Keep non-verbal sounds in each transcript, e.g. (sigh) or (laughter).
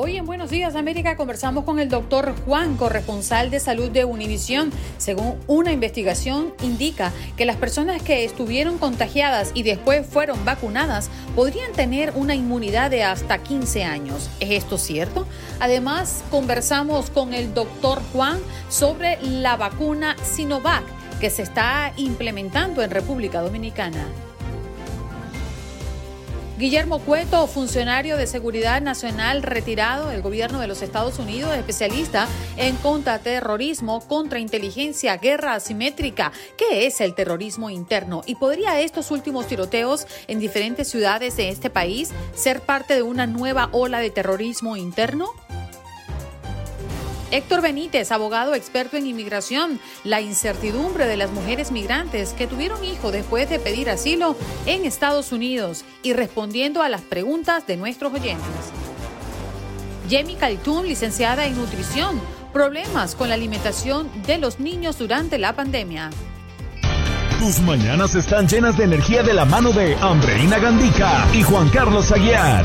Hoy en Buenos Días América conversamos con el doctor Juan, corresponsal de salud de Univisión. Según una investigación indica que las personas que estuvieron contagiadas y después fueron vacunadas podrían tener una inmunidad de hasta 15 años. ¿Es esto cierto? Además, conversamos con el doctor Juan sobre la vacuna Sinovac que se está implementando en República Dominicana. Guillermo Cueto, funcionario de Seguridad Nacional retirado del gobierno de los Estados Unidos, especialista en contraterrorismo, contrainteligencia, guerra asimétrica. ¿Qué es el terrorismo interno? ¿Y podría estos últimos tiroteos en diferentes ciudades de este país ser parte de una nueva ola de terrorismo interno? Héctor Benítez, abogado experto en inmigración, la incertidumbre de las mujeres migrantes que tuvieron hijo después de pedir asilo en Estados Unidos y respondiendo a las preguntas de nuestros oyentes. Jamie Caltún, licenciada en nutrición, problemas con la alimentación de los niños durante la pandemia. Tus mañanas están llenas de energía de la mano de Andreina Gandica y Juan Carlos Aguiar.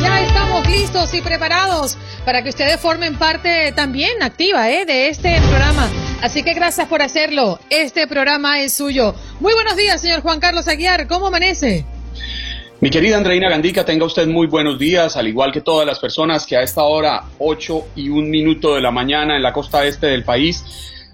Ya estamos listos y preparados para que ustedes formen parte también activa ¿eh? de este programa. Así que gracias por hacerlo. Este programa es suyo. Muy buenos días, señor Juan Carlos Aguiar. ¿Cómo amanece? Mi querida Andreina Gandica, tenga usted muy buenos días, al igual que todas las personas que a esta hora, 8 y un minuto de la mañana en la costa este del país,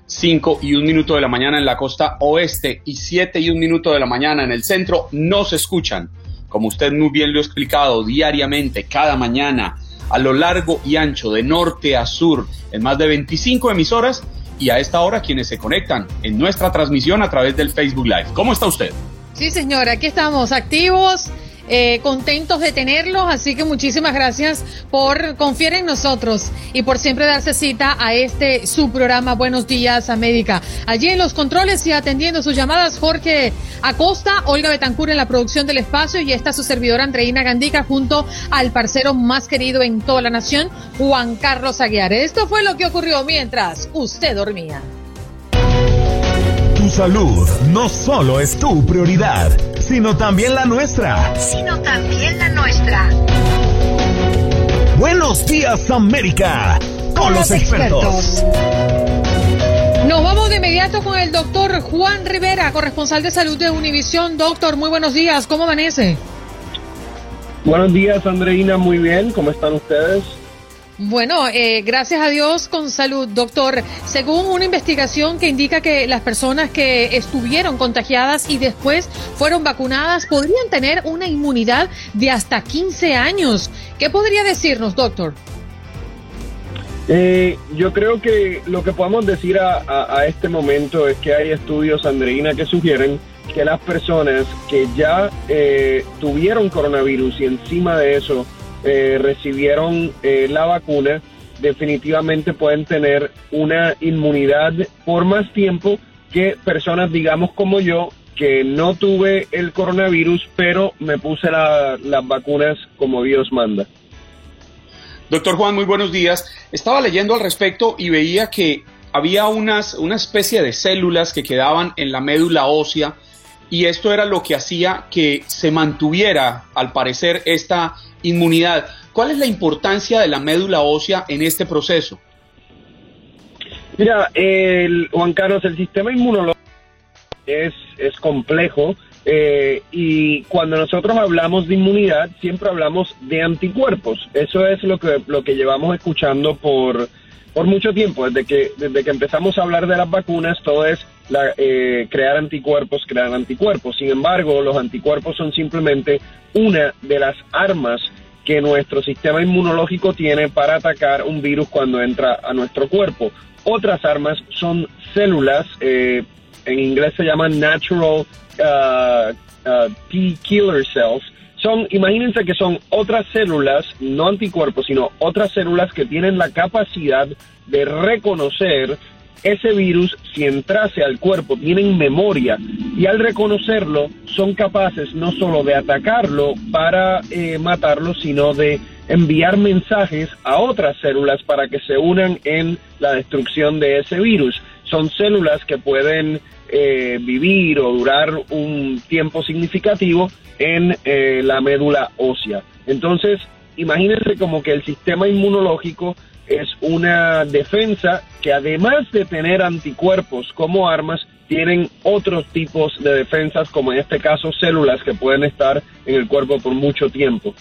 5 y un minuto de la mañana en la costa oeste y 7 y un minuto de la mañana en el centro, nos escuchan como usted muy bien lo ha explicado, diariamente, cada mañana, a lo largo y ancho, de norte a sur, en más de 25 emisoras y a esta hora quienes se conectan en nuestra transmisión a través del Facebook Live. ¿Cómo está usted? Sí, señora, aquí estamos activos eh, contentos de tenerlos, así que muchísimas gracias por confiar en nosotros y por siempre darse cita a este su programa Buenos Días América. Allí en los controles y atendiendo sus llamadas, Jorge Acosta, Olga Betancur en la producción del espacio y está su servidora Andreina Gandica junto al parcero más querido en toda la nación, Juan Carlos Aguiar. Esto fue lo que ocurrió mientras usted dormía. Tu salud no solo es tu prioridad, sino también la nuestra. Sino también la nuestra. Buenos días América, con, los, expertos. Nos vamos de inmediato con el doctor Juan Rivera, corresponsal de salud de Univisión. Doctor, muy buenos días, ¿cómo amanece? Buenos días, Andreina, muy bien, ¿cómo están ustedes? Bueno, eh, gracias a Dios con salud, doctor. Según una investigación que indica que las personas que estuvieron contagiadas y después fueron vacunadas podrían tener una inmunidad de hasta 15 años. ¿Qué podría decirnos, doctor? Eh, yo creo que lo que podemos decir a, este momento es que hay estudios, Andreina, que sugieren que las personas que ya eh, tuvieron coronavirus y encima de eso eh, recibieron eh, la vacuna definitivamente pueden tener una inmunidad por más tiempo que personas, digamos como yo, que no tuve el coronavirus, pero me puse las vacunas como Dios manda. Doctor Juan, muy buenos días. Estaba leyendo al respecto y veía que había unas, una especie de células que quedaban en la médula ósea y esto era lo que hacía que se mantuviera, al parecer, esta inmunidad. ¿Cuál es la importancia de la médula ósea en este proceso? Mira, el, Juan Carlos, el sistema inmunológico es, es complejo eh, y cuando nosotros hablamos de inmunidad siempre hablamos de anticuerpos. Eso es lo que, lo que llevamos escuchando por, por mucho tiempo. Desde que, desde que empezamos a hablar de las vacunas, todo es la, eh, crear anticuerpos, crear anticuerpos. Sin embargo, los anticuerpos son simplemente una de las armas que nuestro sistema inmunológico tiene para atacar un virus cuando entra a nuestro cuerpo. Otras armas son células, eh, en inglés se llaman natural uh, uh, T killer cells. Son, imagínense que son otras células, no anticuerpos, sino otras células que tienen la capacidad de reconocer ese virus si entrase al cuerpo, tienen memoria y al reconocerlo son capaces no solo de atacarlo para eh, matarlo, sino de enviar mensajes a otras células para que se unan en la destrucción de ese virus. Son células que pueden eh, vivir o durar un tiempo significativo en eh, la médula ósea. Entonces, imagínense como que el sistema inmunológico es una defensa que además de tener anticuerpos como armas, tienen otros tipos de defensas, como en este caso células que pueden estar en el cuerpo por mucho tiempo.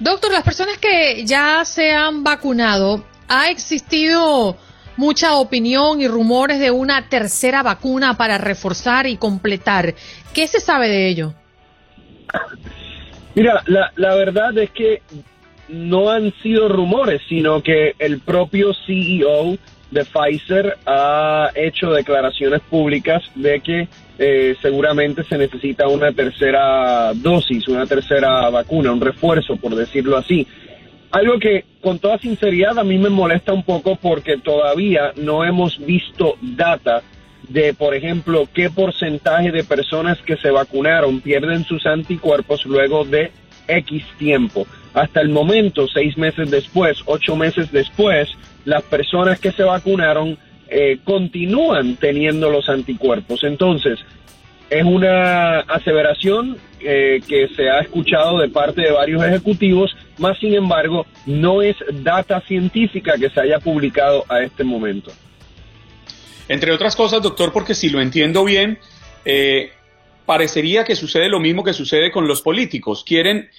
Doctor, las personas que ya se han vacunado, ¿ha existido mucha opinión y rumores de una tercera vacuna para reforzar y completar? ¿Qué se sabe de ello? Mira, la, la verdad es que no han sido rumores, sino que el propio CEO de Pfizer ha hecho declaraciones públicas de que eh, seguramente se necesita una tercera dosis, una tercera vacuna, un refuerzo, por decirlo así. Algo que con toda sinceridad a mí me molesta un poco porque todavía no hemos visto data de, por ejemplo, qué porcentaje de personas que se vacunaron pierden sus anticuerpos luego de X tiempo. Hasta el momento, seis meses después, ocho meses después, las personas que se vacunaron eh, continúan teniendo los anticuerpos. Entonces, es una aseveración eh, que se ha escuchado de parte de varios ejecutivos, más sin embargo, no es data científica que se haya publicado a este momento. Entre otras cosas, doctor, porque si lo entiendo bien, eh, parecería que sucede lo mismo que sucede con los políticos. Quieren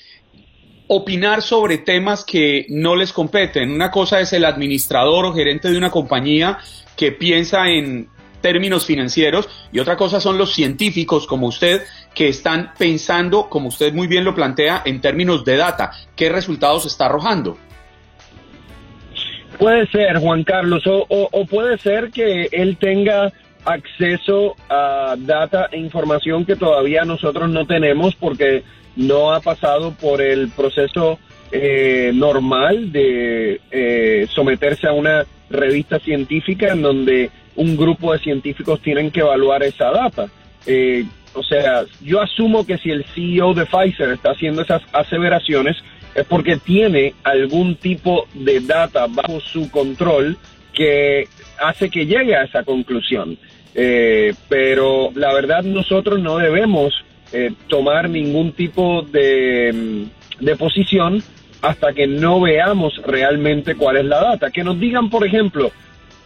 opinar sobre temas que no les competen. Una cosa es el administrador o gerente de una compañía que piensa en términos financieros y otra cosa son los científicos como usted que están pensando, como usted muy bien lo plantea, en términos de data. ¿Qué resultados está arrojando? Puede ser, Juan Carlos, o, puede ser que él tenga acceso a data e información que todavía nosotros no tenemos porque no ha pasado por el proceso eh, normal de eh, someterse a una revista científica en donde un grupo de científicos tienen que evaluar esa data. Eh, o sea, yo asumo que si el CEO de Pfizer está haciendo esas aseveraciones es porque tiene algún tipo de data bajo su control que hace que llegue a esa conclusión. Pero la verdad nosotros no debemos eh, tomar ningún tipo de, de posición hasta que no veamos realmente cuál es la data. Que nos digan, por ejemplo,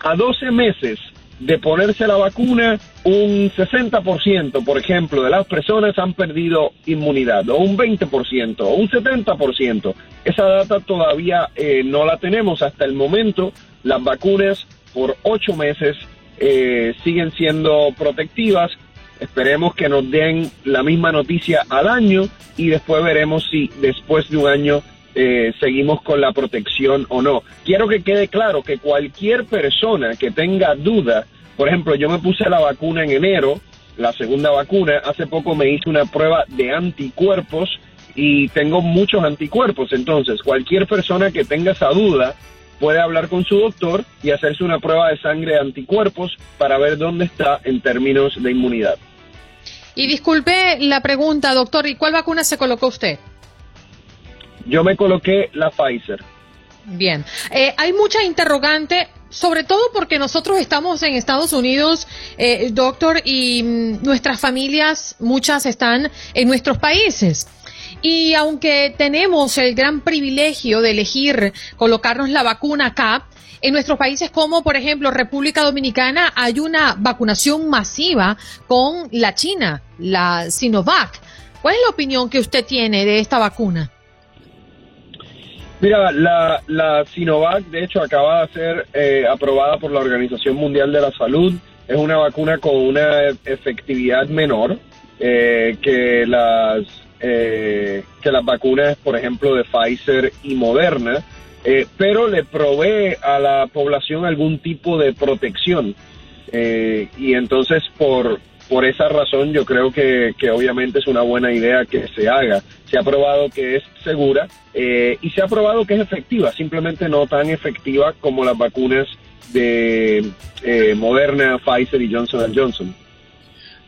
a 12 meses de ponerse la vacuna, un 60%, por ejemplo, de las personas han perdido inmunidad, o un 20%, o un 70%. Esa data todavía eh, no la tenemos hasta el momento. Las vacunas por 8 meses eh, siguen siendo protectivas Esperemos que nos den la misma noticia al año y después veremos si después de un año eh, seguimos con la protección o no. Quiero que quede claro que cualquier persona que tenga duda, por ejemplo, yo me puse la vacuna en enero, la segunda vacuna, hace poco me hice una prueba de anticuerpos y tengo muchos anticuerpos, entonces cualquier persona que tenga esa duda puede hablar con su doctor y hacerse una prueba de sangre de anticuerpos para ver dónde está en términos de inmunidad. Y disculpe la pregunta, doctor, ¿y cuál vacuna se colocó usted? Yo me coloqué la Pfizer. Bien, eh, hay mucha interrogante sobre todo porque nosotros estamos en Estados Unidos, eh, doctor, y mm, nuestras familias, muchas están en nuestros países. Y aunque tenemos el gran privilegio de elegir colocarnos la vacuna acá, en nuestros países como, por ejemplo, República Dominicana, hay una vacunación masiva con la China, la Sinovac. ¿Cuál es la opinión que usted tiene de esta vacuna? Mira, la, la Sinovac, de hecho, acaba de ser eh, aprobada por la Organización Mundial de la Salud. Es una vacuna con una efectividad menor eh, que las eh, que las vacunas, por ejemplo, de Pfizer y Moderna, eh, pero le provee a la población algún tipo de protección. Eh, y entonces, por, por esa razón, yo creo que, que, obviamente es una buena idea que se haga. Se ha probado que es segura y se ha probado que es efectiva, simplemente no tan efectiva como las vacunas de Moderna, Pfizer y Johnson Johnson.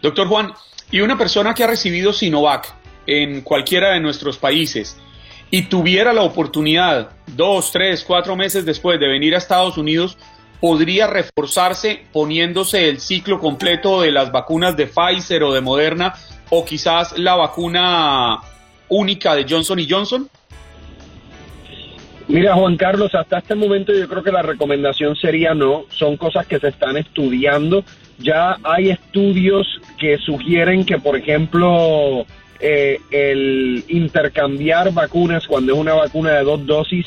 Doctor Juan, y una persona que ha recibido Sinovac, en cualquiera de nuestros países y tuviera la oportunidad dos, tres, cuatro meses después de venir a Estados Unidos, podría reforzarse poniéndose el ciclo completo de las vacunas de Pfizer o de Moderna o quizás la vacuna única de Johnson y Johnson? Mira, Juan Carlos, hasta este momento yo creo que la recomendación sería no, son cosas que se están estudiando. Ya hay estudios que sugieren que, por ejemplo, eh, el intercambiar vacunas cuando es una vacuna de dos dosis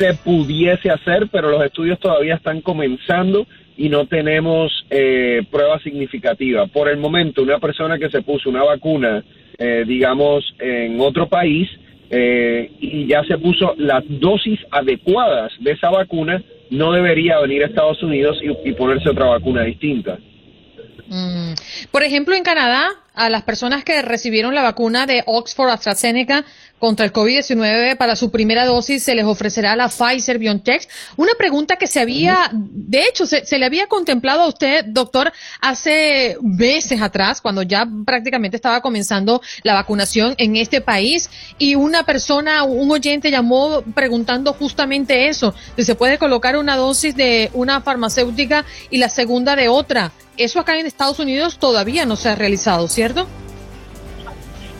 se pudiese hacer, pero los estudios todavía están comenzando y no tenemos eh, pruebas significativas. Por el momento, una persona que se puso una vacuna, eh, digamos, en otro país eh, y ya se puso las dosis adecuadas de esa vacuna, no debería venir a Estados Unidos y, y ponerse otra vacuna distinta. Mm. Por ejemplo, en Canadá, a las personas que recibieron la vacuna de Oxford AstraZeneca contra el COVID-19 para su primera dosis se les ofrecerá la Pfizer BioNTech. Una pregunta que se había, de hecho, se, le había contemplado a usted, doctor, hace meses atrás, cuando ya prácticamente estaba comenzando la vacunación en este país, y una persona, un oyente llamó preguntando justamente eso, si se puede colocar una dosis de una farmacéutica y la segunda de otra. Eso acá en Estados Unidos todavía no se ha realizado, ¿cierto?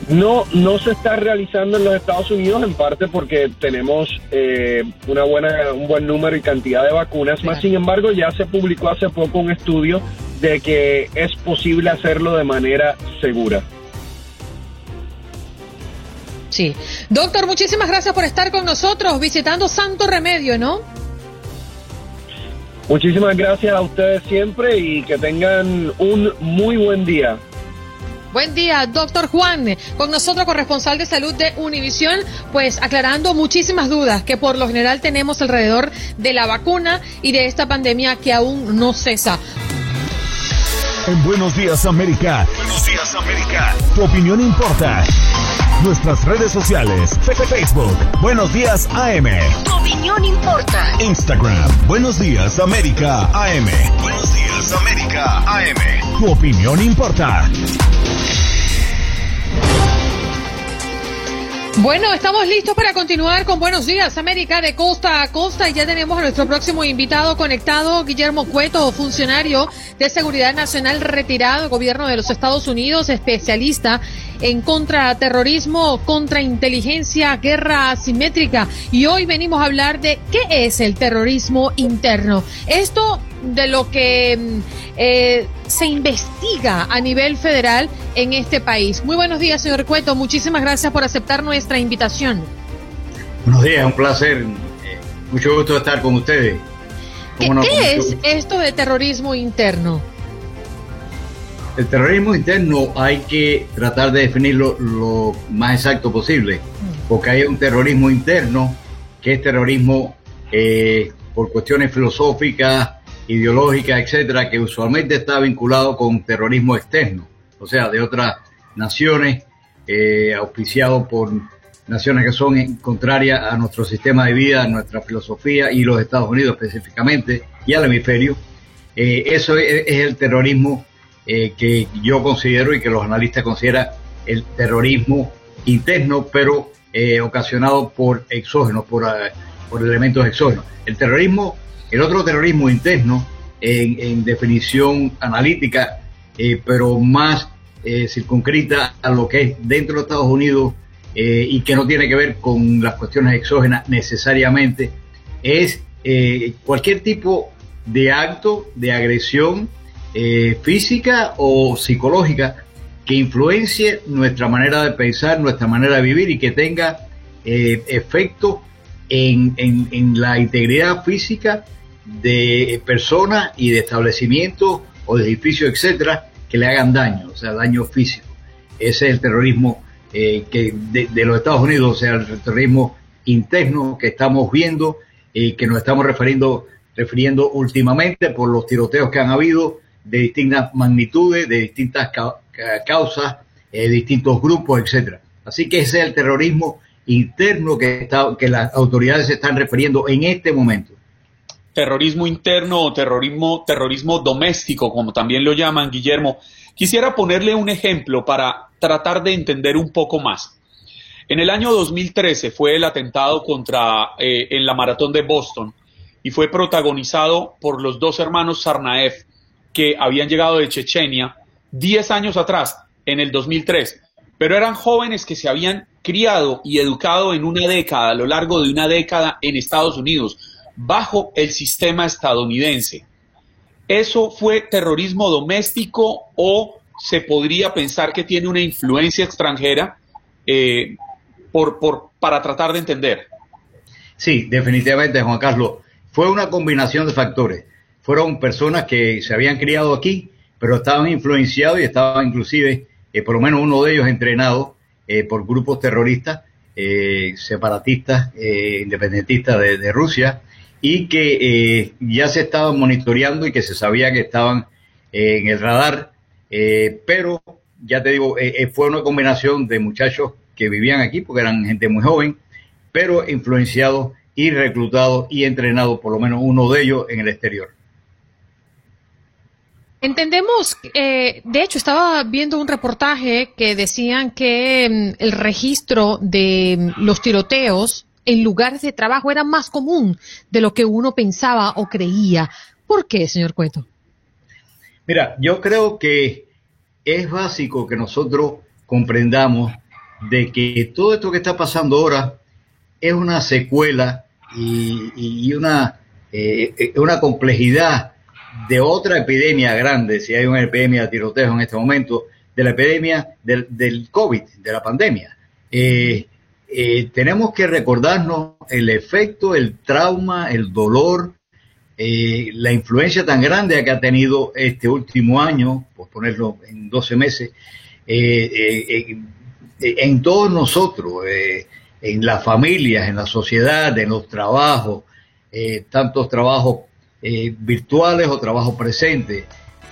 No, no se está realizando en los Estados Unidos en parte porque tenemos eh, una buena, un buen número y cantidad de vacunas. Más sin embargo, ya se publicó hace poco un estudio de que es posible hacerlo de manera segura. Sí. Doctor, muchísimas gracias por estar con nosotros visitando Santo Remedio, ¿no? Muchísimas gracias a ustedes siempre y que tengan un muy buen día. Buen día, doctor Juan, con nosotros corresponsal de salud de Univisión, pues aclarando muchísimas dudas que por lo general tenemos alrededor de la vacuna y de esta pandemia que aún no cesa. En Buenos Días América. Buenos Días América. Tu opinión importa. Nuestras redes sociales. Facebook. Buenos Días AM. Tu opinión importa. Instagram. Buenos Días América AM. Buenos Días América AM. Tu opinión importa. Bueno, estamos listos para continuar con Buenos Días América de costa a costa y ya tenemos a nuestro próximo invitado conectado, Guillermo Cueto, funcionario de Seguridad Nacional retirado, gobierno de los Estados Unidos, especialista en contraterrorismo, contrainteligencia, guerra asimétrica y hoy venimos a hablar de qué es el terrorismo interno. Esto de lo que mm, eh, se investiga a nivel federal en este país. Muy buenos días, señor Cueto. Muchísimas gracias por aceptar nuestra invitación. Buenos días, un placer. Eh, mucho gusto estar con ustedes. ¿Qué, es esto de terrorismo interno? El terrorismo interno hay que tratar de definirlo lo más exacto posible, mm. porque hay un terrorismo interno que es terrorismo eh, por cuestiones filosóficas, ideológica, etcétera, que usualmente está vinculado con terrorismo externo, o sea, de otras naciones, eh, auspiciado por naciones que son contrarias a nuestro sistema de vida, a nuestra filosofía y los Estados Unidos específicamente y al hemisferio. Eh, eso es, el terrorismo eh, que yo considero y que los analistas consideran el terrorismo interno, pero ocasionado por exógenos, por, por elementos exógenos. El terrorismo El otro terrorismo interno, en, definición analítica, eh, pero más eh, circunscrita a lo que es dentro de Estados Unidos eh, y que no tiene que ver con las cuestiones exógenas necesariamente, es cualquier tipo de acto de agresión física o psicológica que influencie nuestra manera de pensar, nuestra manera de vivir y que tenga efecto en, la integridad física de personas y de establecimientos o de edificios, etcétera, que le hagan daño, o sea, daño físico. Ese es el terrorismo eh, que de, los Estados Unidos, o sea, el terrorismo interno que estamos viendo y que nos estamos refiriendo, refiriendo últimamente por los tiroteos que han habido de distintas magnitudes, de distintas causas, eh, distintos grupos, etcétera. Así que ese es el terrorismo interno que, está, que las autoridades se están refiriendo en este momento terrorismo interno o terrorismo, terrorismo doméstico, como también lo llaman, Guillermo, quisiera ponerle un ejemplo para tratar de entender un poco más. En el año 2013 fue el atentado contra eh, en la maratón de Boston y fue protagonizado por los dos hermanos Sarnaev que habían llegado de Chechenia 10 años atrás, en el 2003, pero eran jóvenes que se habían criado y educado en una década, a lo largo de una década en Estados Unidos, bajo el sistema estadounidense. ¿Eso fue terrorismo doméstico o se podría pensar que tiene una influencia extranjera eh, por, por, para tratar de entender? Sí, definitivamente, Juan Carlos. Fue una combinación de factores. Fueron personas que se habían criado aquí, pero estaban influenciados y estaban inclusive, eh, por lo menos uno de ellos entrenado eh, por grupos terroristas, separatistas, independentistas de Rusia, y que eh, ya se estaban monitoreando y que se sabía que estaban eh, en el radar, eh, pero ya te digo, fue una combinación de muchachos que vivían aquí porque eran gente muy joven, pero influenciados y reclutados y entrenados, por lo menos uno de ellos, en el exterior. Entendemos, de hecho, estaba viendo un reportaje que decían que mm, el registro de mm, los tiroteos en lugares de trabajo era más común de lo que uno pensaba o creía. ¿Por qué, señor Cueto? Mira, yo creo que es básico que nosotros comprendamos de que todo esto que está pasando ahora es una secuela y, una, eh, una complejidad de otra epidemia grande, si hay una epidemia de tiroteo en este momento, de la epidemia del, del COVID, de la pandemia. Eh, eh, tenemos que recordarnos el efecto, el trauma, el dolor, eh, la influencia tan grande que ha tenido este último año, por ponerlo en 12 meses, eh, en todos nosotros, en las familias, en la sociedad, en los trabajos, tantos trabajos virtuales o trabajos presentes.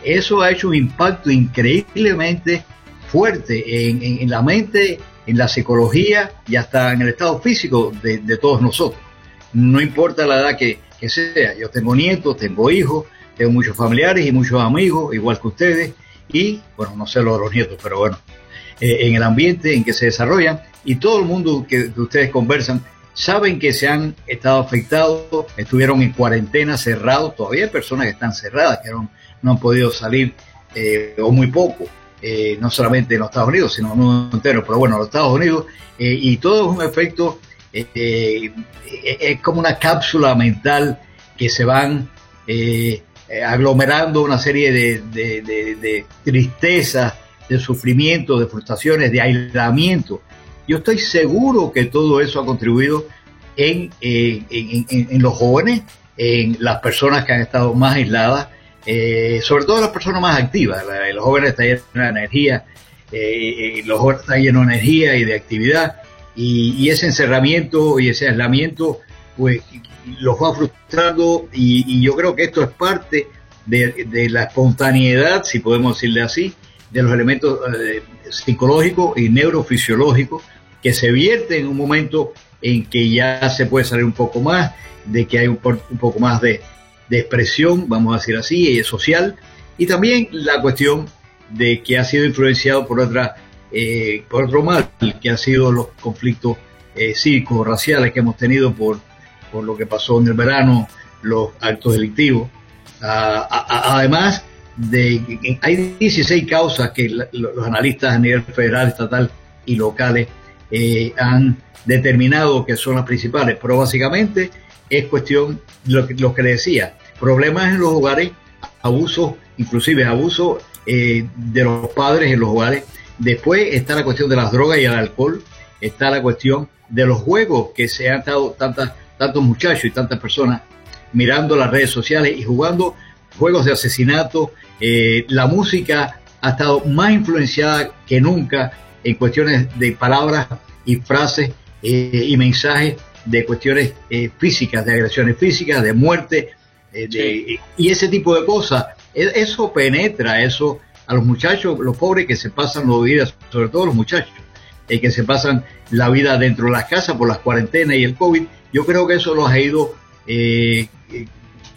Eso ha hecho un impacto increíblemente fuerte en la mente en la psicología y hasta en el estado físico de, todos nosotros. No importa la edad que, sea, yo tengo nietos, tengo hijos, tengo muchos familiares y muchos amigos, igual que ustedes, y bueno, no sé lo de los nietos, pero bueno, eh, en el ambiente en que se desarrollan y todo el mundo que, ustedes conversan saben que se han estado afectados, estuvieron en cuarentena cerrados, todavía hay personas que están cerradas, que no, no han podido salir eh, o muy poco. Eh, no solamente en los Estados Unidos, sino en el mundo entero, pero bueno, en los Estados Unidos, eh, y todo es un efecto, eh, es como una cápsula mental que se van aglomerando una serie de, de, tristezas, de sufrimiento, de frustraciones, de aislamiento. Yo estoy seguro que todo eso ha contribuido en, en los jóvenes, en las personas que han estado más aisladas, eh, sobre todo las personas más activas. los jóvenes están llenos de energía, eh, los jóvenes están llenos de energía y de actividad, y, ese encerramiento y ese aislamiento, pues los va frustrando, y, yo creo que esto es parte de, la espontaneidad, si podemos decirle así, de los elementos eh, psicológicos y neurofisiológicos que se vierten en un momento en que ya se puede salir un poco más, de que hay un poco más de, de expresión, vamos a decir así, social, y también la cuestión de que ha sido influenciado por otra eh, por otro mal, que han sido los conflictos eh, cívicos, raciales que hemos tenido por, por lo que pasó en el verano los actos delictivos. además, de, hay 16 causas que los analistas a nivel federal, estatal y locales eh, han determinado que son las principales, pero básicamente es cuestión lo que, lo que le decía, problemas en los hogares, abusos, inclusive abusos eh, de los padres en los hogares. Después está la cuestión de las drogas y el alcohol, está la cuestión de los juegos que se han dado tantas, tantos muchachos y tantas personas mirando las redes sociales y jugando juegos de asesinato. Eh, la música ha estado más influenciada que nunca en cuestiones de palabras y frases eh, y mensajes de cuestiones eh, físicas, de agresiones físicas, de muerte, y ese tipo de cosas. E, eso penetra, eso a los muchachos, los pobres que se pasan los días, sobre todo los muchachos, que se pasan la vida dentro de las casas por las cuarentenas y el COVID, yo creo que eso los ha ido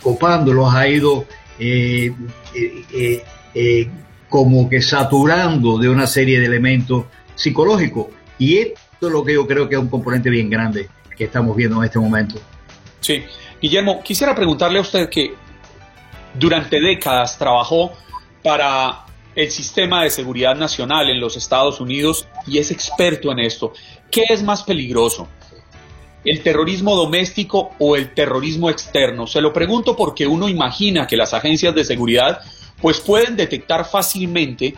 copando, los ha ido eh, eh, eh, como que saturando de una serie de elementos psicológicos. Y esto es lo que yo creo que es un componente bien grande que estamos viendo en este momento. Sí, Guillermo, quisiera preguntarle a usted que durante décadas trabajó para el sistema de seguridad nacional en los Estados Unidos y es experto en esto. ¿Qué es más peligroso? el terrorismo doméstico o el terrorismo externo? Se lo pregunto porque uno imagina que las agencias de seguridad pues pueden detectar fácilmente,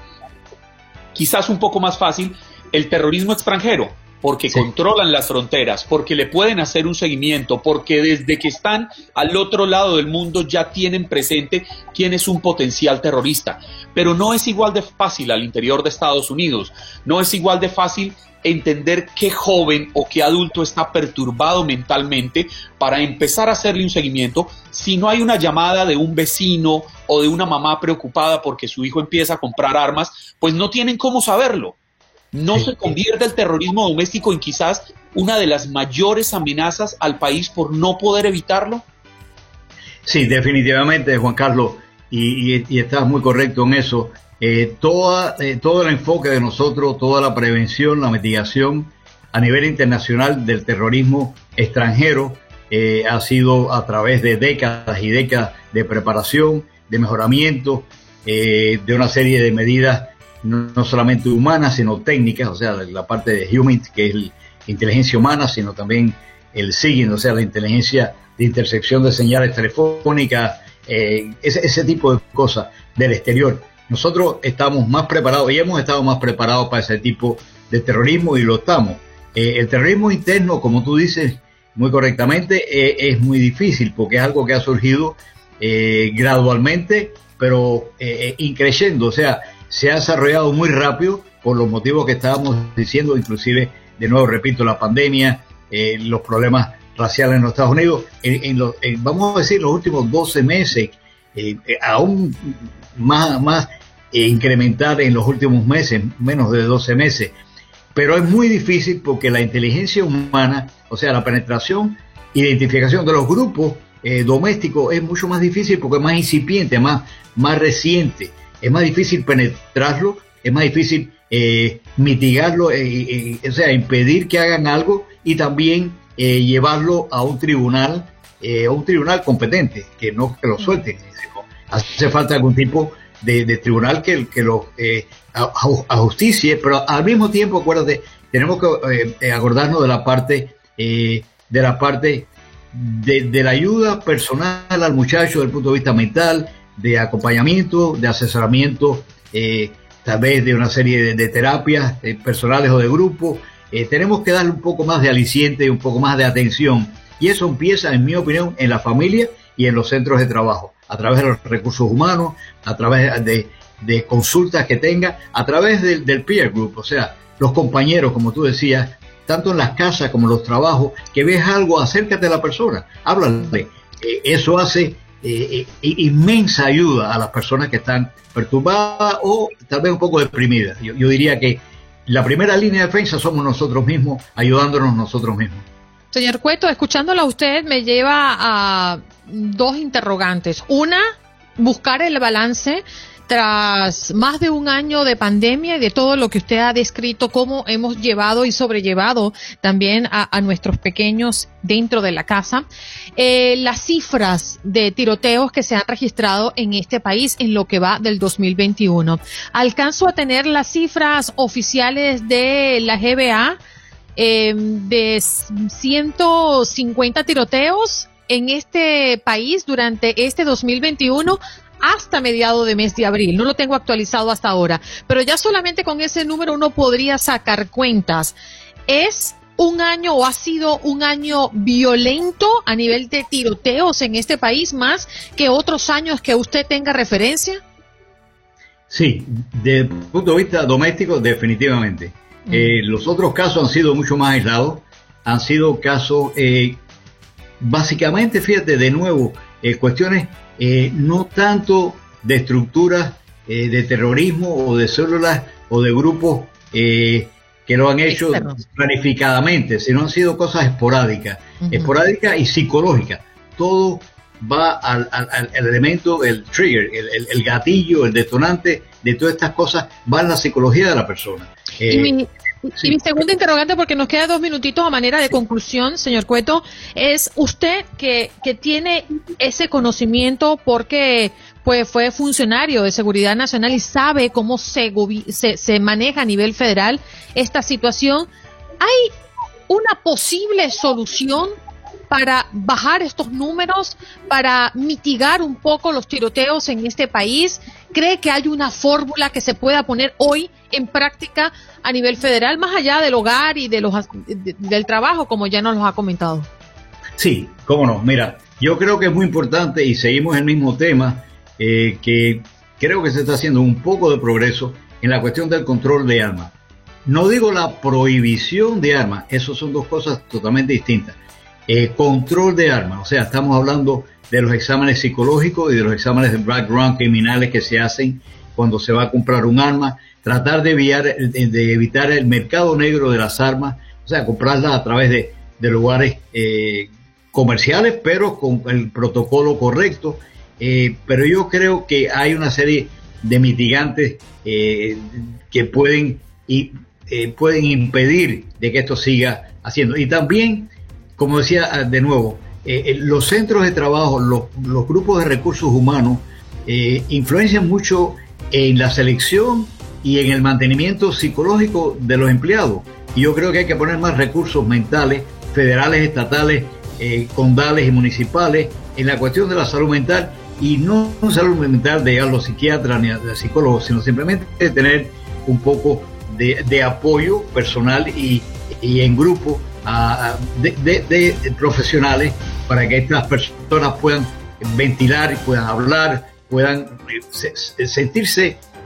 quizás un poco más fácil, el terrorismo extranjero, porque controlan las fronteras, porque le pueden hacer un seguimiento, porque desde que están al otro lado del mundo ya tienen presente quién es un potencial terrorista. Pero no es igual de fácil al interior de Estados Unidos, no es igual de fácil entender qué joven o qué adulto está perturbado mentalmente para empezar a hacerle un seguimiento si no hay una llamada de un vecino o de una mamá preocupada porque su hijo empieza a comprar armas, pues no tienen cómo saberlo. No se convierte el terrorismo doméstico en quizás una de las mayores amenazas al país por no poder evitarlo. Sí, definitivamente, Juan Carlos, y, y estás muy correcto en eso. Eh, toda, eh, todo el enfoque de nosotros, toda la prevención, la mitigación a nivel internacional del terrorismo extranjero eh, ha sido a través de décadas y décadas de preparación, de mejoramiento, de una serie de medidas no, solamente humanas, sino técnicas, o sea, la parte de human, que es la inteligencia humana, sino también el SIGINT, o sea, la inteligencia de intersección de señales telefónicas, ese, ese tipo de cosas del exterior nosotros estamos más preparados y hemos estado más preparados para ese tipo de terrorismo y lo estamos. Eh, el terrorismo interno, como tú dices muy correctamente, eh, es muy difícil porque es algo que ha surgido eh, gradualmente, pero increyendo, o sea, se ha desarrollado muy rápido por los motivos que estábamos diciendo, inclusive, de nuevo, repito, la pandemia, los problemas raciales en los Estados Unidos. En, vamos a decir, los últimos 12 meses, aún más, más e incrementar en los últimos meses, menos de 12 meses. Pero es muy difícil porque la inteligencia humana, o sea, la penetración, identificación de los grupos eh, domésticos es mucho más difícil porque es más incipiente, más, más reciente. Es más difícil penetrarlo, es más difícil eh, mitigarlo, eh, o sea, impedir que hagan algo y también llevarlo a un tribunal, a un tribunal competente, que no que lo suelten. Hace falta algún tipo de, tribunal que, que lo eh, ajusticie, pero al mismo tiempo, acuérdate, tenemos que eh, acordarnos de la parte, eh, de la parte de, la ayuda personal al muchacho desde el punto de vista mental, de acompañamiento, de asesoramiento, eh, tal vez de una serie de, terapias personales o de grupo. tenemos que darle un poco más de aliciente y un poco más de atención. Y eso empieza, en mi opinión, en la familia y en los centros de trabajo a través de los recursos humanos, a través de, consultas que tenga, a través del, peer group, o sea, los compañeros, como tú decías, tanto en las casas como en los trabajos, que ves algo, acércate a la persona, háblale. Eh, eso hace eh, eh, inmensa ayuda a las personas que están perturbadas o tal vez un poco deprimidas. Yo, yo diría que la primera línea de defensa somos nosotros mismos, ayudándonos nosotros mismos. Señor Cueto, escuchándola a usted me lleva a dos interrogantes. Una, buscar el balance tras más de un año de pandemia y de todo lo que usted ha descrito, cómo hemos llevado y sobrellevado también a, nuestros pequeños dentro de la casa, eh, las cifras de tiroteos que se han registrado en este país en lo que va del 2021. Alcanzo a tener las cifras oficiales de la GBA eh, de 150 tiroteos en este país durante este 2021 hasta mediado de mes de abril. No lo tengo actualizado hasta ahora, pero ya solamente con ese número uno podría sacar cuentas. ¿Es un año o ha sido un año violento a nivel de tiroteos en este país más que otros años que usted tenga referencia? Sí, desde el punto de vista doméstico, definitivamente. Mm. Eh, los otros casos han sido mucho más aislados, han sido casos, eh, básicamente, fíjate, de nuevo, eh, cuestiones eh, no tanto de estructuras eh, de terrorismo o de células o de grupos eh, que lo han hecho planificadamente, sino han sido cosas esporádicas, esporádicas y psicológicas. Todo va al, elemento, el trigger, el, gatillo, el detonante de todas estas cosas, va en la psicología de la persona. Y mi segunda interrogante, porque nos queda dos minutitos a manera de conclusión, señor Cueto, es usted que, que tiene ese conocimiento porque pues fue funcionario de seguridad nacional y sabe cómo se, se, se maneja a nivel federal esta situación. ¿Hay una posible solución para bajar estos números, para mitigar un poco los tiroteos en este país? ¿Cree que hay una fórmula que se pueda poner hoy en práctica a nivel federal, más allá del hogar y de los, del trabajo, como ya nos lo ha comentado? Sí, cómo no. Mira, yo creo que es muy importante y seguimos el mismo tema, eh, que creo que se está haciendo un poco de progreso en la cuestión del control de armas. No digo la prohibición de armas, eso son dos cosas totalmente distintas. Eh, control de armas, o sea, estamos hablando de los exámenes psicológicos y de los exámenes de background criminales que se hacen cuando se va a comprar un arma, tratar de, de evitar el mercado negro de las armas, o sea, comprarlas a través de, lugares eh, comerciales, pero con el protocolo correcto. Eh, pero yo creo que hay una serie de mitigantes que pueden, y, pueden impedir de que esto siga haciendo. Y también como decía ah, de nuevo, eh, eh, los centros de trabajo, los, grupos de recursos humanos eh, influencian mucho en la selección y en el mantenimiento psicológico de los empleados. Y yo creo que hay que poner más recursos mentales, federales, estatales, condales y municipales en la cuestión de la salud mental y no salud mental de a los psiquiatras ni a los psicólogos, sino simplemente de tener un poco de, apoyo personal y, y en grupo de, profesionales para que estas personas puedan ventilar, puedan hablar, puedan eh, sentirse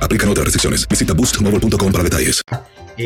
Aplican otras restricciones. Visita boostmobile.com para detalles.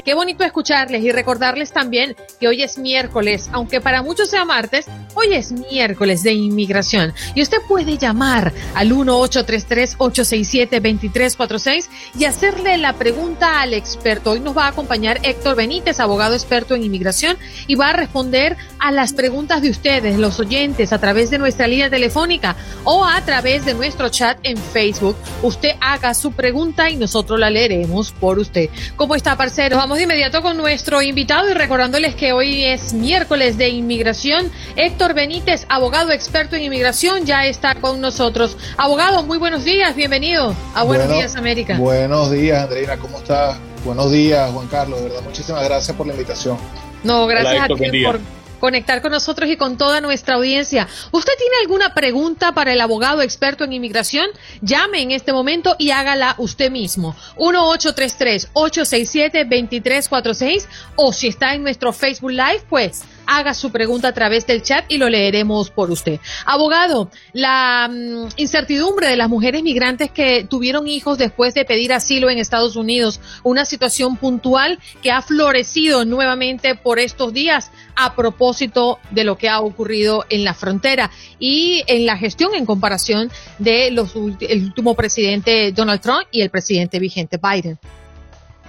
Qué bonito escucharles y recordarles también que hoy es miércoles, aunque para muchos sea martes, hoy es miércoles de inmigración y usted puede llamar al 1-833-867-2346 y hacerle la pregunta al experto. Hoy nos va a acompañar Héctor Benítez, abogado experto en inmigración, y va a responder a las preguntas de ustedes, los oyentes, a través de nuestra línea telefónica o a través de nuestro chat en Facebook. Usted haga su pregunta y nosotros la leeremos por usted. ¿Cómo está, parcero? Vamos de inmediato con nuestro invitado y recordándoles que hoy es miércoles de inmigración. Héctor Benítez, abogado experto en inmigración, ya está con nosotros. Abogado, muy buenos días, bienvenido a Buenos Días América. Buenos días, Andreina, ¿cómo estás? Buenos días, Juan Carlos, de verdad, muchísimas gracias por la invitación. No, gracias a ti por conectar con nosotros y con toda nuestra audiencia. ¿Usted tiene alguna pregunta para el abogado experto en inmigración? Llame en este momento y hágala usted mismo. 1833-867-2346 o si está en nuestro Facebook Live, pues haga su pregunta a través del chat y lo leeremos por usted. Abogado, la mm, incertidumbre de las mujeres migrantes que tuvieron hijos después de pedir asilo en Estados Unidos, una situación puntual que ha florecido nuevamente por estos días a propósito de lo que ha ocurrido en la frontera y en la gestión en comparación de los el último presidente Donald Trump y el presidente vigente Biden.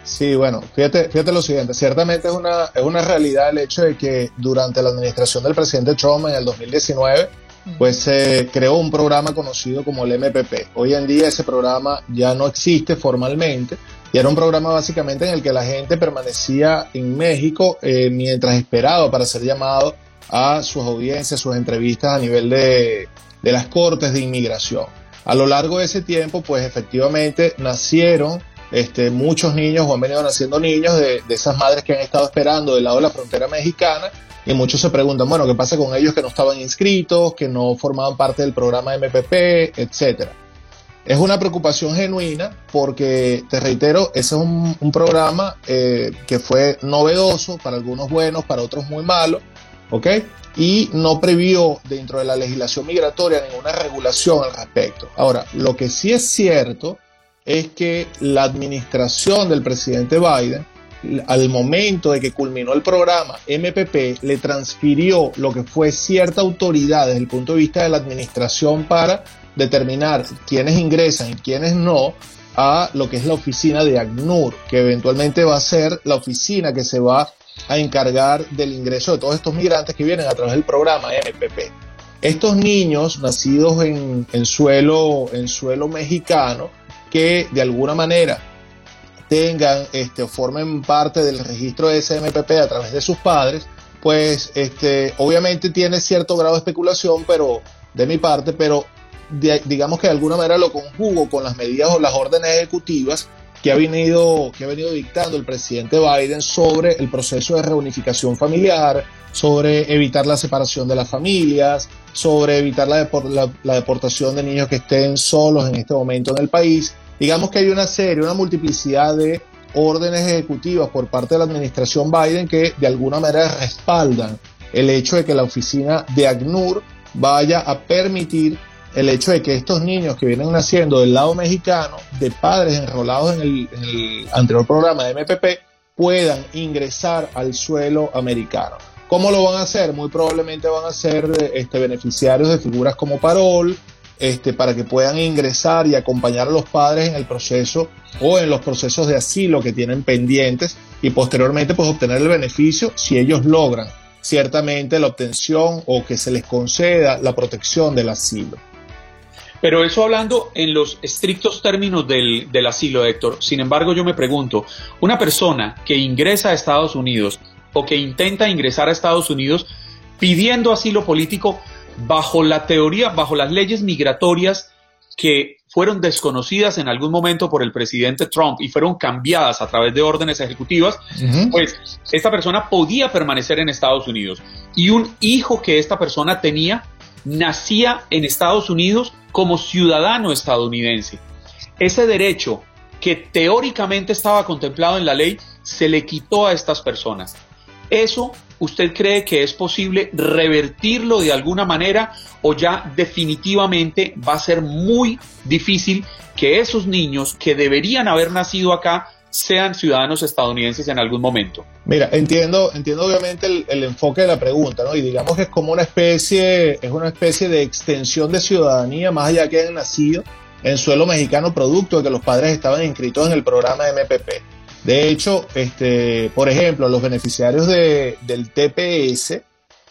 Sí, bueno, fíjate, fíjate lo siguiente, ciertamente es una, es una realidad el hecho de que durante la administración del presidente Trump en el 2019, pues se creó un programa conocido como el MPP. Hoy en día ese programa ya no existe formalmente y era un programa básicamente en el que la gente permanecía en México eh, mientras esperaba para ser llamado a sus audiencias, sus entrevistas a nivel de, de las cortes de inmigración. A lo largo de ese tiempo, pues efectivamente nacieron este, muchos niños o han venido naciendo niños de, esas madres que han estado esperando del lado de la frontera mexicana y muchos se preguntan, bueno, ¿qué pasa con ellos que no estaban inscritos, que no formaban parte del programa MPP, etcétera? Es una preocupación genuina porque, te reitero, ese es un, programa eh, que fue novedoso, para algunos buenos, para otros muy malos, ¿ok? Y no previó dentro de la legislación migratoria ninguna regulación al respecto. Ahora, lo que sí es cierto es que la administración del presidente Biden, al momento de que culminó el programa MPP, le transfirió lo que fue cierta autoridad desde el punto de vista de la administración para determinar quiénes ingresan y quiénes no a lo que es la oficina de ACNUR, que eventualmente va a ser la oficina que se va a encargar del ingreso de todos estos migrantes que vienen a través del programa MPP. Estos niños nacidos en, en suelo, en suelo mexicano que de alguna manera tengan este, o formen parte del registro de SMPP a través de sus padres, pues este, obviamente tiene cierto grado de especulación, pero de mi parte, pero digamos que de alguna manera lo conjugo con las medidas o las órdenes ejecutivas que ha venido, que ha venido dictando el presidente Biden sobre el proceso de reunificación familiar, sobre evitar la separación de las familias, sobre evitar la, la, deportación de niños que estén solos en este momento en el país. Digamos que hay una serie, una multiplicidad de órdenes ejecutivas por parte de la administración Biden que de alguna manera respaldan el hecho de que la oficina de ACNUR vaya a permitir el hecho de que estos niños que vienen naciendo del lado mexicano, de padres enrolados en el, en el anterior programa de MPP, puedan ingresar al suelo americano. ¿Cómo lo van a hacer? Muy probablemente van a ser este, beneficiarios de figuras como Parol, este, para que puedan ingresar y acompañar a los padres en el proceso o en los procesos de asilo que tienen pendientes y posteriormente pues obtener el beneficio si ellos logran ciertamente la obtención o que se les conceda la protección del asilo. Pero eso hablando en los estrictos términos del, del asilo, Héctor. Sin embargo, yo me pregunto, una persona que ingresa a Estados Unidos o que intenta ingresar a Estados Unidos pidiendo asilo político bajo la teoría, bajo las leyes migratorias que fueron desconocidas en algún momento por el presidente Trump y fueron cambiadas a través de órdenes ejecutivas, pues esta persona podía permanecer en Estados Unidos. Y un hijo que esta persona tenía nacía en Estados Unidos como ciudadano estadounidense. Ese derecho que teóricamente estaba contemplado en la ley se le quitó a estas personas. ¿Eso usted cree que es posible revertirlo de alguna manera o ya definitivamente va a ser muy difícil que esos niños que deberían haber nacido acá sean ciudadanos estadounidenses en algún momento. Mira, entiendo, entiendo obviamente el, enfoque de la pregunta, ¿no? Y digamos que es como una especie, es una especie de extensión de ciudadanía, más allá que hayan nacido en suelo mexicano, producto de que los padres estaban inscritos en el programa MPP. De hecho, este, por ejemplo, los beneficiarios de, del TPS,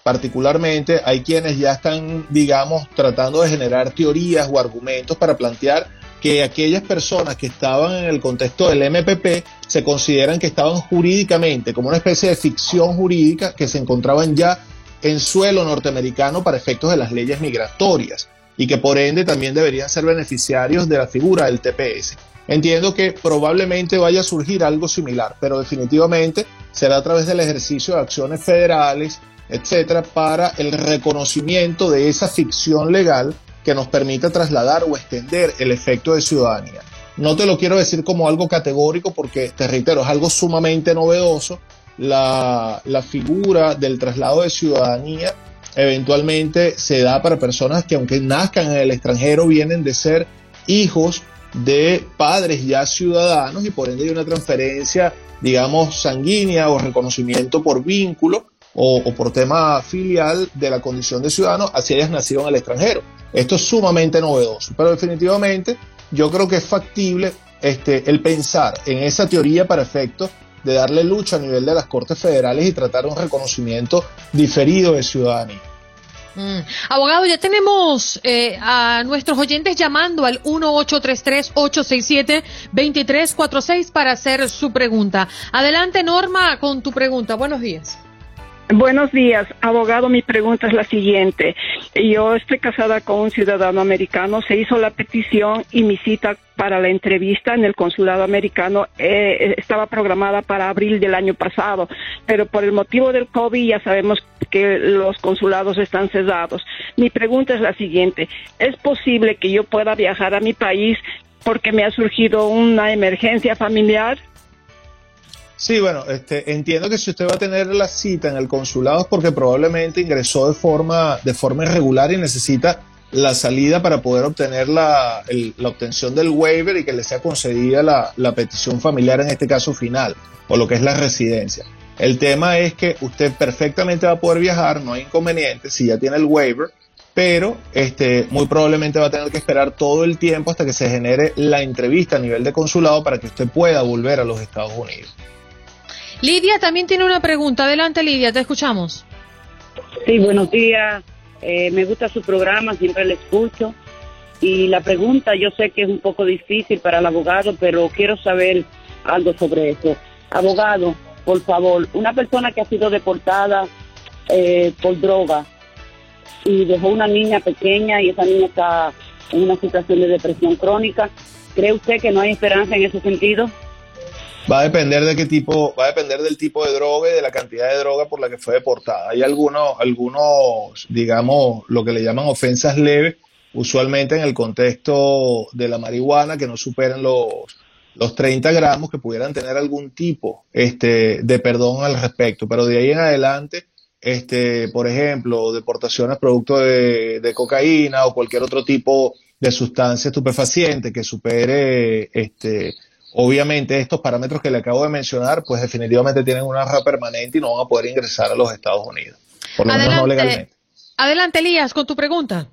particularmente, hay quienes ya están, digamos, tratando de generar teorías o argumentos para plantear que aquellas personas que estaban en el contexto del MPP se consideran que estaban jurídicamente como una especie de ficción jurídica que se encontraban ya en suelo norteamericano para efectos de las leyes migratorias y que por ende también deberían ser beneficiarios de la figura del TPS. Entiendo que probablemente vaya a surgir algo similar, pero definitivamente será a través del ejercicio de acciones federales, etcétera, para el reconocimiento de esa ficción legal que nos permita trasladar o extender el efecto de ciudadanía. No te lo quiero decir como algo categórico porque, te reitero, es algo sumamente novedoso, la, la figura del traslado de ciudadanía eventualmente se da para personas que aunque nazcan en el extranjero vienen de ser hijos de padres ya ciudadanos y por ende hay una transferencia, digamos, sanguínea o reconocimiento por vínculo o, por tema filial de la condición de ciudadano, así hayas nacido en el extranjero. Esto es sumamente novedoso, pero definitivamente yo creo que es factible este, el pensar en esa teoría para efectos de darle lucha a nivel de las Cortes Federales y tratar un reconocimiento diferido de ciudadanía. Mm. Abogado, ya tenemos eh, a nuestros oyentes llamando al 1833-867-2346 para hacer su pregunta. Adelante, Norma, con tu pregunta. Buenos días. Buenos días, abogado. Mi pregunta es la siguiente. Yo estoy casada con un ciudadano americano. Se hizo la petición y mi cita para la entrevista en el consulado americano eh, estaba programada para abril del año pasado, pero por el motivo del COVID ya sabemos que los consulados están cerrados. Mi pregunta es la siguiente. ¿Es posible que yo pueda viajar a mi país porque me ha surgido una emergencia familiar? Sí, bueno, este, entiendo que si usted va a tener la cita en el consulado es porque probablemente ingresó de forma, de forma irregular y necesita la salida para poder obtener la, obtención del waiver y que le sea concedida la, la, petición familiar en este caso final, o lo que es la residencia. El tema es que usted perfectamente va a poder viajar, no hay inconveniente si ya tiene el waiver, pero este, muy probablemente va a tener que esperar todo el tiempo hasta que se genere la entrevista a nivel de consulado para que usted pueda volver a los Estados Unidos. Lidia también tiene una pregunta. Adelante, Lidia, te escuchamos. Sí, buenos días. Eh, me gusta su programa, siempre le escucho. Y la pregunta, yo sé que es un poco difícil para el abogado, pero quiero saber algo sobre eso. Abogado, por favor, una persona que ha sido deportada eh, por droga y dejó una niña pequeña y esa niña está en una situación de depresión crónica, ¿cree usted que no hay esperanza en ese sentido? Va a depender de qué tipo, va a depender del tipo de droga y de la cantidad de droga por la que fue deportada. Hay algunos, algunos, digamos, lo que le llaman ofensas leves, usualmente en el contexto de la marihuana, que no superan los, los 30 gramos, que pudieran tener algún tipo este, de perdón al respecto. Pero de ahí en adelante, este, por ejemplo, deportaciones producto de, de cocaína o cualquier otro tipo de sustancia estupefaciente que supere este, Obviamente estos parámetros que le acabo de mencionar, pues definitivamente tienen una raza permanente y no van a poder ingresar a los Estados Unidos, por lo menos no legalmente. Adelante, Elías, con tu pregunta.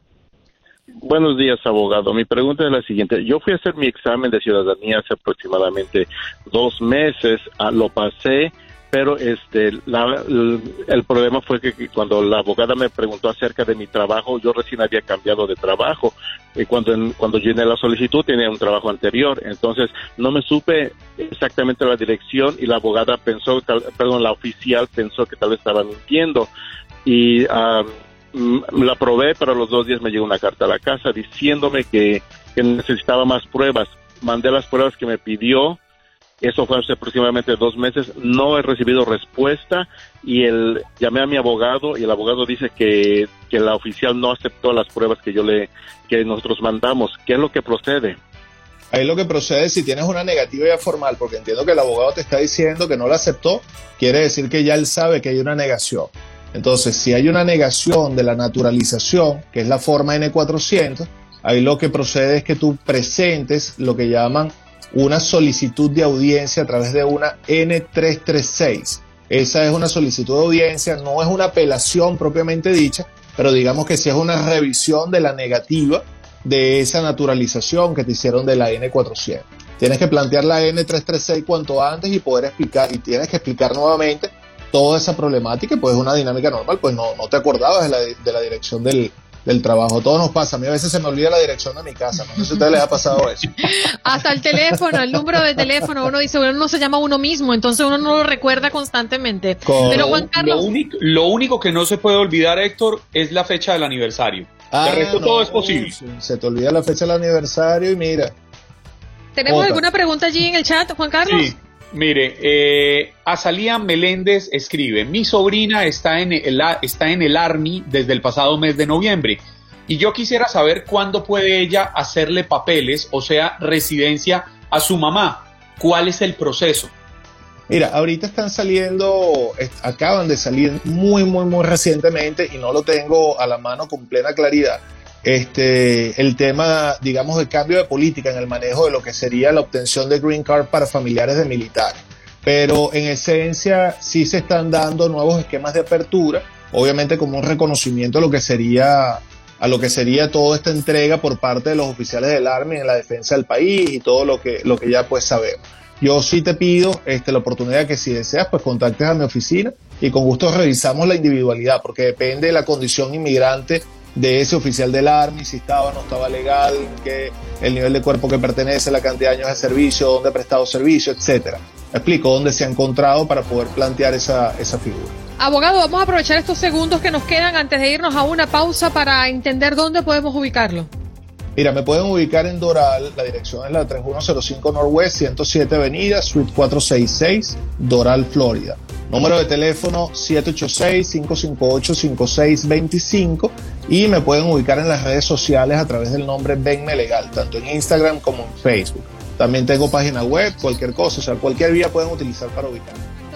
Buenos días, abogado. Mi pregunta es la siguiente. Yo fui a hacer mi examen de ciudadanía hace aproximadamente dos meses. Ah, lo pasé pero este el, problema fue que, cuando la abogada me preguntó acerca de mi trabajo yo recién había cambiado de trabajo y cuando cuando llené la solicitud tenía un trabajo anterior. Entonces no me supe exactamente la dirección y la abogada pensó perdón la oficial pensó que tal vez estaba mintiendo. Y la probé pero a los dos días me llegó una carta a la casa diciéndome que necesitaba más pruebas. Mandé las pruebas que me pidió eso fue hace aproximadamente dos meses. No he recibido respuesta y el llamé a mi abogado y el abogado dice que, que la oficial no aceptó las pruebas que yo le que nosotros mandamos. ¿Qué es lo que procede? Ahí lo que procede si tienes una negativa ya formal, porque entiendo que el abogado te está diciendo que no la aceptó, quiere decir que ya él sabe que hay una negación. Entonces, si hay una negación de la naturalización, que es la forma N400, ahí lo que procede es que tú presentes lo que llaman una solicitud de audiencia a través de una N336. Esa es una solicitud de audiencia, no es una apelación propiamente dicha, pero digamos que sí es una revisión de la negativa de esa naturalización que te hicieron de la N400. Tienes que plantear la N336 cuanto antes y poder explicar, y tienes que explicar nuevamente toda esa problemática, pues es una dinámica normal, pues no, no te acordabas de la, de la dirección del, del trabajo. Todo nos pasa. A mí a veces se me olvida la dirección de mi casa. No sé si a ustedes les ha pasado eso. (laughs) Hasta el teléfono, el número de teléfono. Uno dice, uno no se llama uno mismo, entonces uno no lo recuerda constantemente. Pero Juan Carlos. Lo único, lo único que no se puede olvidar, Héctor, es la fecha del aniversario. Ah, el resto todo es posible. Se te olvida la fecha del aniversario y mira. ¿Tenemos alguna pregunta allí en el chat, Juan Carlos? Sí. Mire, eh, Azalía Meléndez escribe, mi sobrina está en, el, está en el Army desde el pasado mes de noviembre y yo quisiera saber cuándo puede ella hacerle papeles, o sea, residencia a su mamá. ¿Cuál es el proceso? Mira, ahorita están saliendo, acaban de salir muy, muy, muy recientemente y no lo tengo a la mano con plena claridad. Este, el tema, digamos, de cambio de política en el manejo de lo que sería la obtención de green card para familiares de militares. Pero en esencia sí se están dando nuevos esquemas de apertura, obviamente como un reconocimiento a lo que sería a lo que sería toda esta entrega por parte de los oficiales del Army en la defensa del país y todo lo que, lo que ya pues sabemos. Yo sí te pido este, la oportunidad que si deseas, pues contactes a mi oficina y con gusto revisamos la individualidad, porque depende de la condición inmigrante de ese oficial del Army, si estaba o no estaba legal, que el nivel de cuerpo que pertenece, la cantidad de años de servicio, dónde ha prestado servicio, etcétera. Explico dónde se ha encontrado para poder plantear esa, esa figura. Abogado, vamos a aprovechar estos segundos que nos quedan antes de irnos a una pausa para entender dónde podemos ubicarlo. Mira, me pueden ubicar en Doral, la dirección es la 3105 Northwest, 107 Avenida, Suite 466, Doral, Florida. Número de teléfono 786-558-5625 y me pueden ubicar en las redes sociales a través del nombre Benme Legal, tanto en Instagram como en Facebook. También tengo página web, cualquier cosa, o sea, cualquier vía pueden utilizar para ubicar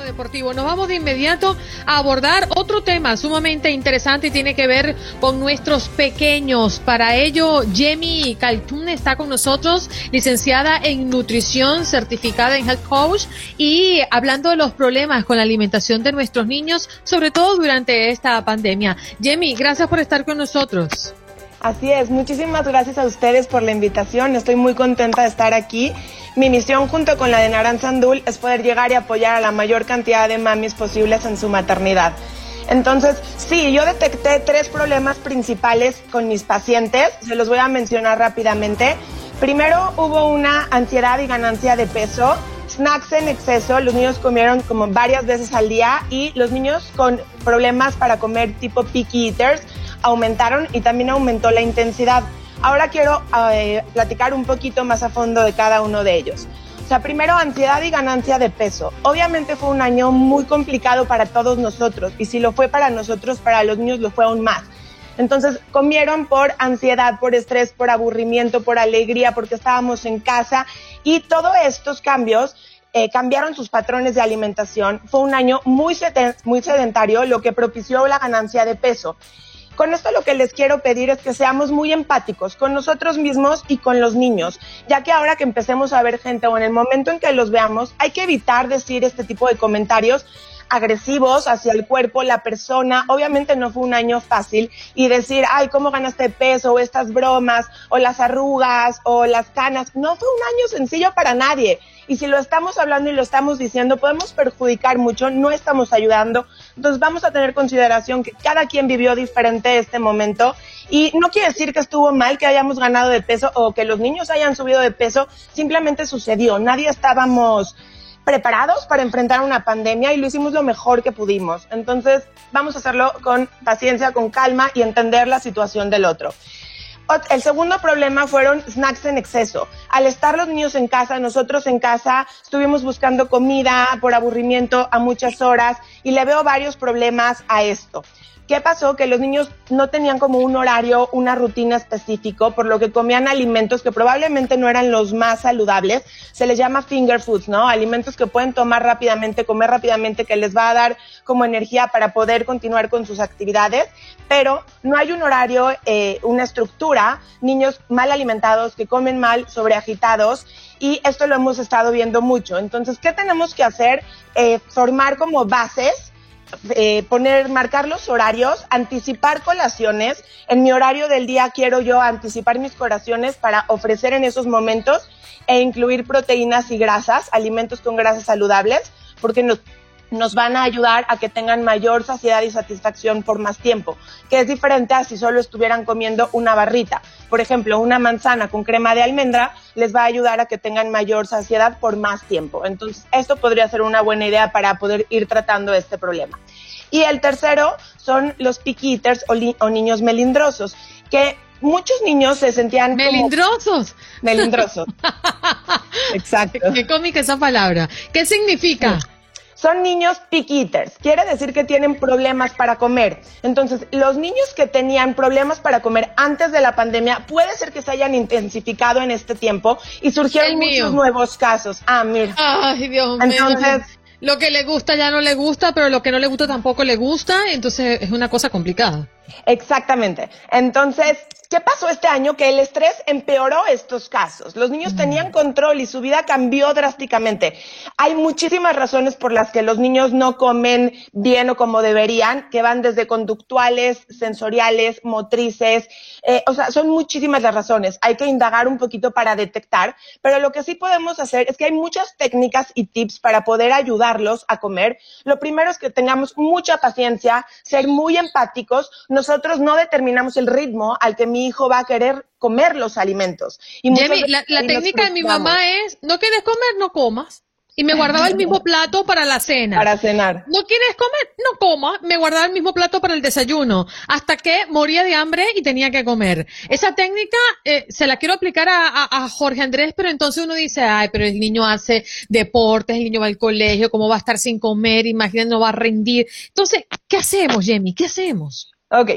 deportivo. Nos vamos de inmediato a abordar otro tema sumamente interesante y tiene que ver con nuestros pequeños. Para ello, Jemmy Caltún está con nosotros, licenciada en nutrición, certificada en Health Coach y hablando de los problemas con la alimentación de nuestros niños, sobre todo durante esta pandemia. Jemmy, gracias por estar con nosotros. Así es, muchísimas gracias a ustedes por la invitación. Estoy muy contenta de estar aquí mi misión junto con la de Naranzandul es poder llegar y apoyar a la mayor cantidad de mamis posibles en su maternidad. Entonces, sí, yo detecté tres problemas principales con mis pacientes, se los voy a mencionar rápidamente. Primero, hubo una ansiedad y ganancia de peso, snacks en exceso, los niños comieron como varias veces al día y los niños con problemas para comer tipo picky eaters aumentaron y también aumentó la intensidad. Ahora quiero eh, platicar un poquito más a fondo de cada uno de ellos. O sea, primero ansiedad y ganancia de peso. Obviamente fue un año muy complicado para todos nosotros y si lo fue para nosotros, para los niños lo fue aún más. Entonces comieron por ansiedad, por estrés, por aburrimiento, por alegría, porque estábamos en casa y todos estos cambios eh, cambiaron sus patrones de alimentación. Fue un año muy, muy sedentario, lo que propició la ganancia de peso. Con esto lo que les quiero pedir es que seamos muy empáticos con nosotros mismos y con los niños, ya que ahora que empecemos a ver gente o en el momento en que los veamos, hay que evitar decir este tipo de comentarios agresivos hacia el cuerpo, la persona. Obviamente no fue un año fácil y decir, ay, ¿cómo ganaste peso? O estas bromas, o las arrugas, o las canas. No fue un año sencillo para nadie. Y si lo estamos hablando y lo estamos diciendo, podemos perjudicar mucho, no estamos ayudando. Entonces vamos a tener consideración que cada quien vivió diferente este momento. Y no quiere decir que estuvo mal que hayamos ganado de peso o que los niños hayan subido de peso, simplemente sucedió. Nadie estábamos preparados para enfrentar una pandemia y lo hicimos lo mejor que pudimos. Entonces, vamos a hacerlo con paciencia, con calma y entender la situación del otro. El segundo problema fueron snacks en exceso. Al estar los niños en casa, nosotros en casa estuvimos buscando comida por aburrimiento a muchas horas y le veo varios problemas a esto. ¿Qué pasó? Que los niños no tenían como un horario, una rutina específico, por lo que comían alimentos que probablemente no eran los más saludables. Se les llama finger foods, ¿no? Alimentos que pueden tomar rápidamente, comer rápidamente, que les va a dar como energía para poder continuar con sus actividades, pero no hay un horario, eh, una estructura, niños mal alimentados, que comen mal, sobreagitados, y esto lo hemos estado viendo mucho. Entonces, ¿qué tenemos que hacer? Eh, formar como bases eh, poner, marcar los horarios, anticipar colaciones. En mi horario del día quiero yo anticipar mis colaciones para ofrecer en esos momentos e incluir proteínas y grasas, alimentos con grasas saludables, porque nos nos van a ayudar a que tengan mayor saciedad y satisfacción por más tiempo, que es diferente a si solo estuvieran comiendo una barrita. Por ejemplo, una manzana con crema de almendra les va a ayudar a que tengan mayor saciedad por más tiempo. Entonces, esto podría ser una buena idea para poder ir tratando este problema. Y el tercero son los picky o, niños melindrosos, que muchos niños se sentían melindrosos. melindrosos. (laughs) Exacto. Qué cómica esa palabra. ¿Qué significa? Son niños picky quiere decir que tienen problemas para comer. Entonces, los niños que tenían problemas para comer antes de la pandemia, puede ser que se hayan intensificado en este tiempo y surgieron muchos nuevos casos. Ah, mira. Ay, Dios mío. Entonces, lo que le gusta ya no le gusta, pero lo que no le gusta tampoco le gusta, entonces es una cosa complicada. Exactamente. Entonces, ¿qué pasó este año? Que el estrés empeoró estos casos. Los niños tenían control y su vida cambió drásticamente. Hay muchísimas razones por las que los niños no comen bien o como deberían, que van desde conductuales, sensoriales, motrices. Eh, o sea, son muchísimas las razones. Hay que indagar un poquito para detectar, pero lo que sí podemos hacer es que hay muchas técnicas y tips para poder ayudarlos a comer. Lo primero es que tengamos mucha paciencia, ser muy empáticos, nosotros no determinamos el ritmo al que mi hijo va a querer comer los alimentos. Y la, técnica de mi mamá es, no quieres comer, no comas y me guardaba el mismo plato para la cena. Para cenar. ¿No quieres comer? No coma. Me guardaba el mismo plato para el desayuno. Hasta que moría de hambre y tenía que comer. Esa técnica eh, se la quiero aplicar a, Jorge Andrés, pero entonces uno dice, ay, pero el niño hace deportes, el niño va al colegio, ¿cómo va a estar sin comer? Imagínate, no va a rendir. Entonces, ¿qué hacemos, Jamie? ¿Qué hacemos? Ok.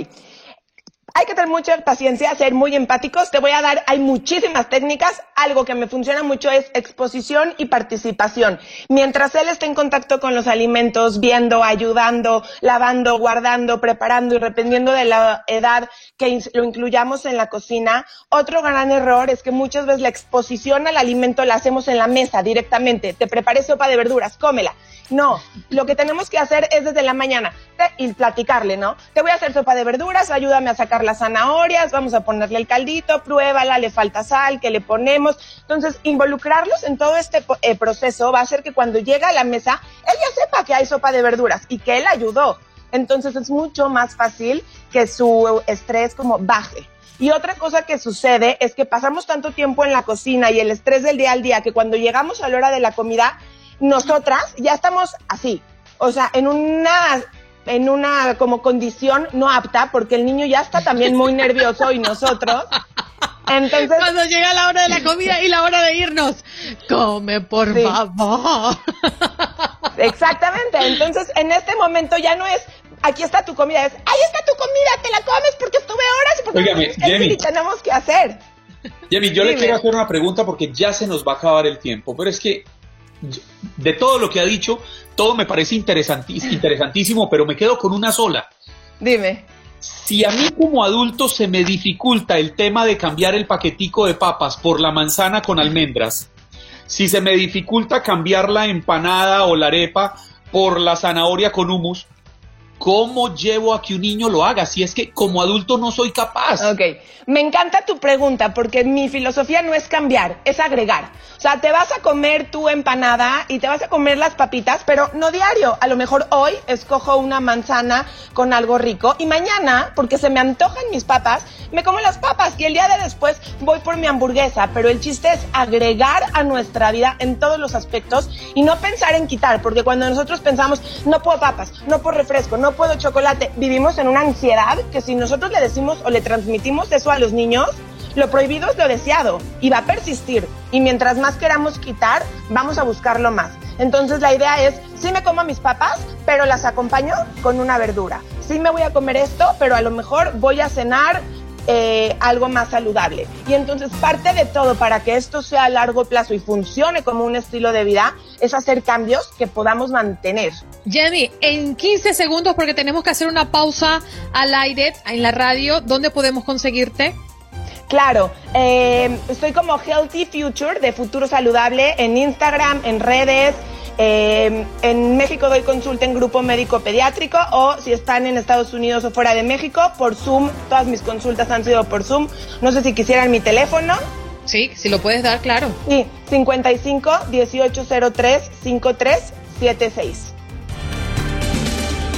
Hay que tener mucha paciencia, ser muy empáticos. Te voy a dar, hay muchísimas técnicas. Algo que me funciona mucho es exposición y participación. Mientras él esté en contacto con los alimentos, viendo, ayudando, lavando, guardando, preparando y dependiendo de la edad que lo incluyamos en la cocina. Otro gran error es que muchas veces la exposición al alimento la hacemos en la mesa directamente. Te preparé sopa de verduras, cómela. No, lo que tenemos que hacer es desde la mañana y platicarle, ¿no? Te voy a hacer sopa de verduras, ayúdame a sacar las zanahorias, vamos a ponerle el caldito, pruébala, le falta sal, ¿qué le ponemos? Entonces, involucrarlos en todo este eh, proceso va a hacer que cuando llega a la mesa, él ya sepa que hay sopa de verduras y que él ayudó. Entonces, es mucho más fácil que su estrés como baje. Y otra cosa que sucede es que pasamos tanto tiempo en la cocina y el estrés del día al día que cuando llegamos a la hora de la comida, nosotras ya estamos así, o sea, en una en una como condición no apta porque el niño ya está también muy nervioso y nosotros. Entonces cuando llega la hora de la comida y la hora de irnos come por favor exactamente. Entonces en este momento ya no es aquí está tu comida es ahí está tu comida te la comes porque estuve horas y porque tenemos que hacer Jamie, yo le quiero hacer una pregunta porque ya se nos va a acabar el tiempo pero es que de todo lo que ha dicho, todo me parece interesantísimo, pero me quedo con una sola. Dime. Si a mí como adulto se me dificulta el tema de cambiar el paquetico de papas por la manzana con almendras, si se me dificulta cambiar la empanada o la arepa por la zanahoria con humus, ¿Cómo llevo a que un niño lo haga si es que como adulto no soy capaz? Ok, me encanta tu pregunta porque mi filosofía no es cambiar, es agregar. O sea, te vas a comer tu empanada y te vas a comer las papitas, pero no diario. A lo mejor hoy escojo una manzana con algo rico y mañana, porque se me antojan mis papas, me como las papas y el día de después voy por mi hamburguesa. Pero el chiste es agregar a nuestra vida en todos los aspectos y no pensar en quitar, porque cuando nosotros pensamos, no puedo papas, no puedo refresco, no puedo chocolate, vivimos en una ansiedad que si nosotros le decimos o le transmitimos eso a los niños, lo prohibido es lo deseado y va a persistir. Y mientras más queramos quitar, vamos a buscarlo más. Entonces la idea es, sí me como mis papas, pero las acompaño con una verdura. Sí me voy a comer esto, pero a lo mejor voy a cenar eh, algo más saludable. Y entonces parte de todo para que esto sea a largo plazo y funcione como un estilo de vida es hacer cambios que podamos mantener. Jenny, en 15 segundos, porque tenemos que hacer una pausa al aire en la radio, ¿dónde podemos conseguirte? Claro, eh, estoy como Healthy Future de Futuro Saludable en Instagram, en redes, eh, en México doy consulta en grupo médico pediátrico o si están en Estados Unidos o fuera de México, por Zoom. Todas mis consultas han sido por Zoom. No sé si quisieran mi teléfono. Sí, si lo puedes dar, claro. Sí, 55 1803 5376.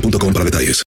boostmobile.com para detalles.